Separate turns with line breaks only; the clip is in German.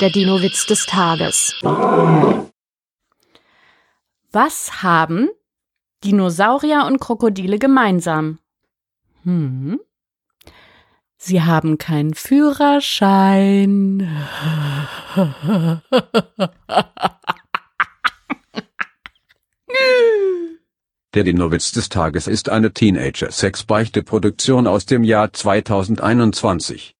Der Dino-Witz des Tages.
Was haben Dinosaurier und Krokodile gemeinsam? Hm? Sie haben keinen Führerschein.
Der Dinowitz des Tages ist eine Teenager-Sex-Beichte-Produktion aus dem Jahr 2021.